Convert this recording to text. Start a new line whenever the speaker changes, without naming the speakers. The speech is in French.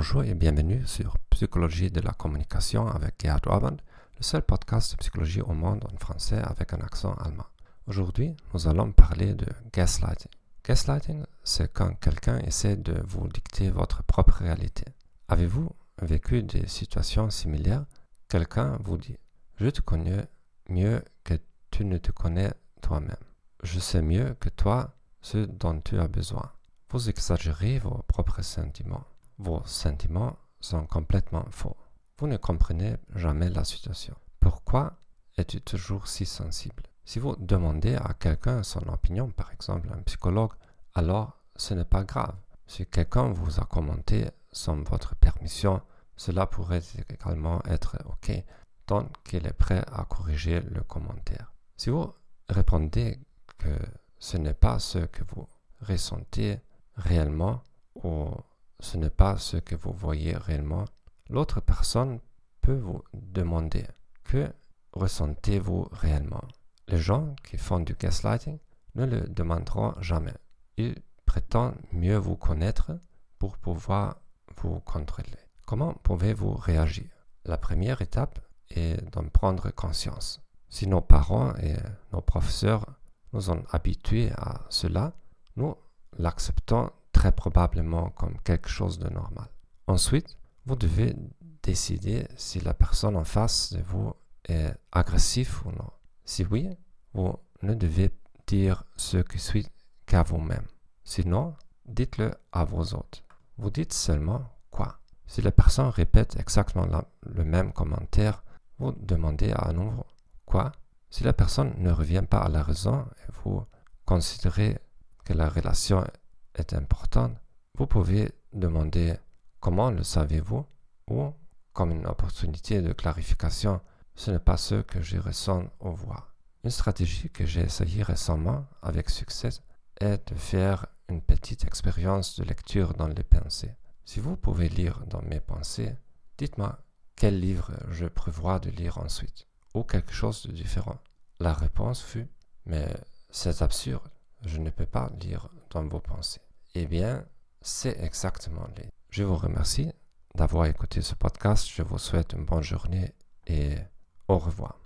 Bonjour et bienvenue sur Psychologie de la communication avec Gerhard Orband, le seul podcast de psychologie au monde en français avec un accent allemand. Aujourd'hui, nous allons parler de gaslighting. Gaslighting, c'est quand quelqu'un essaie de vous dicter votre propre réalité. Avez-vous vécu des situations similaires? Quelqu'un vous dit Je te connais mieux que tu ne te connais toi-même. Je sais mieux que toi ce dont tu as besoin. Vous exagérez vos propres sentiments. Vos sentiments sont complètement faux. Vous ne comprenez jamais la situation. Pourquoi es-tu toujours si sensible? Si vous demandez à quelqu'un son opinion, par exemple un psychologue, alors ce n'est pas grave. Si quelqu'un vous a commenté sans votre permission, cela pourrait également être OK, tant qu'il est prêt à corriger le commentaire. Si vous répondez que ce n'est pas ce que vous ressentez réellement ou ce n'est pas ce que vous voyez réellement, l'autre personne peut vous demander que ressentez-vous réellement? Les gens qui font du gaslighting ne le demanderont jamais. Ils prétendent mieux vous connaître pour pouvoir vous contrôler. Comment pouvez-vous réagir? La première étape est d'en prendre conscience. Si nos parents et nos professeurs nous ont habitués à cela, nous l'acceptons très probablement comme quelque chose de normal. Ensuite, vous devez décider si la personne en face de vous est agressive ou non. Si oui, vous ne devez dire ce qui suit qu'à vous-même. Sinon, dites-le à vos autres. Vous dites seulement quoi. Si la personne répète exactement le même commentaire, vous demandez à nouveau quoi. Si la personne ne revient pas à la raison vous considérez que la relation est importante, vous pouvez demander comment le savez-vous ou comme une opportunité de clarification, ce n'est pas ce que je ressens au voir. Une stratégie que j'ai essayée récemment avec succès est de faire une petite expérience de lecture dans les pensées. Si vous pouvez lire dans mes pensées, dites-moi quel livre je prévois de lire ensuite, ou quelque chose de différent. La réponse fut, mais c'est absurde, je ne peux pas lire dans vos pensées. Eh bien, c'est exactement les. Je vous remercie d'avoir écouté ce podcast. Je vous souhaite une bonne journée et au revoir.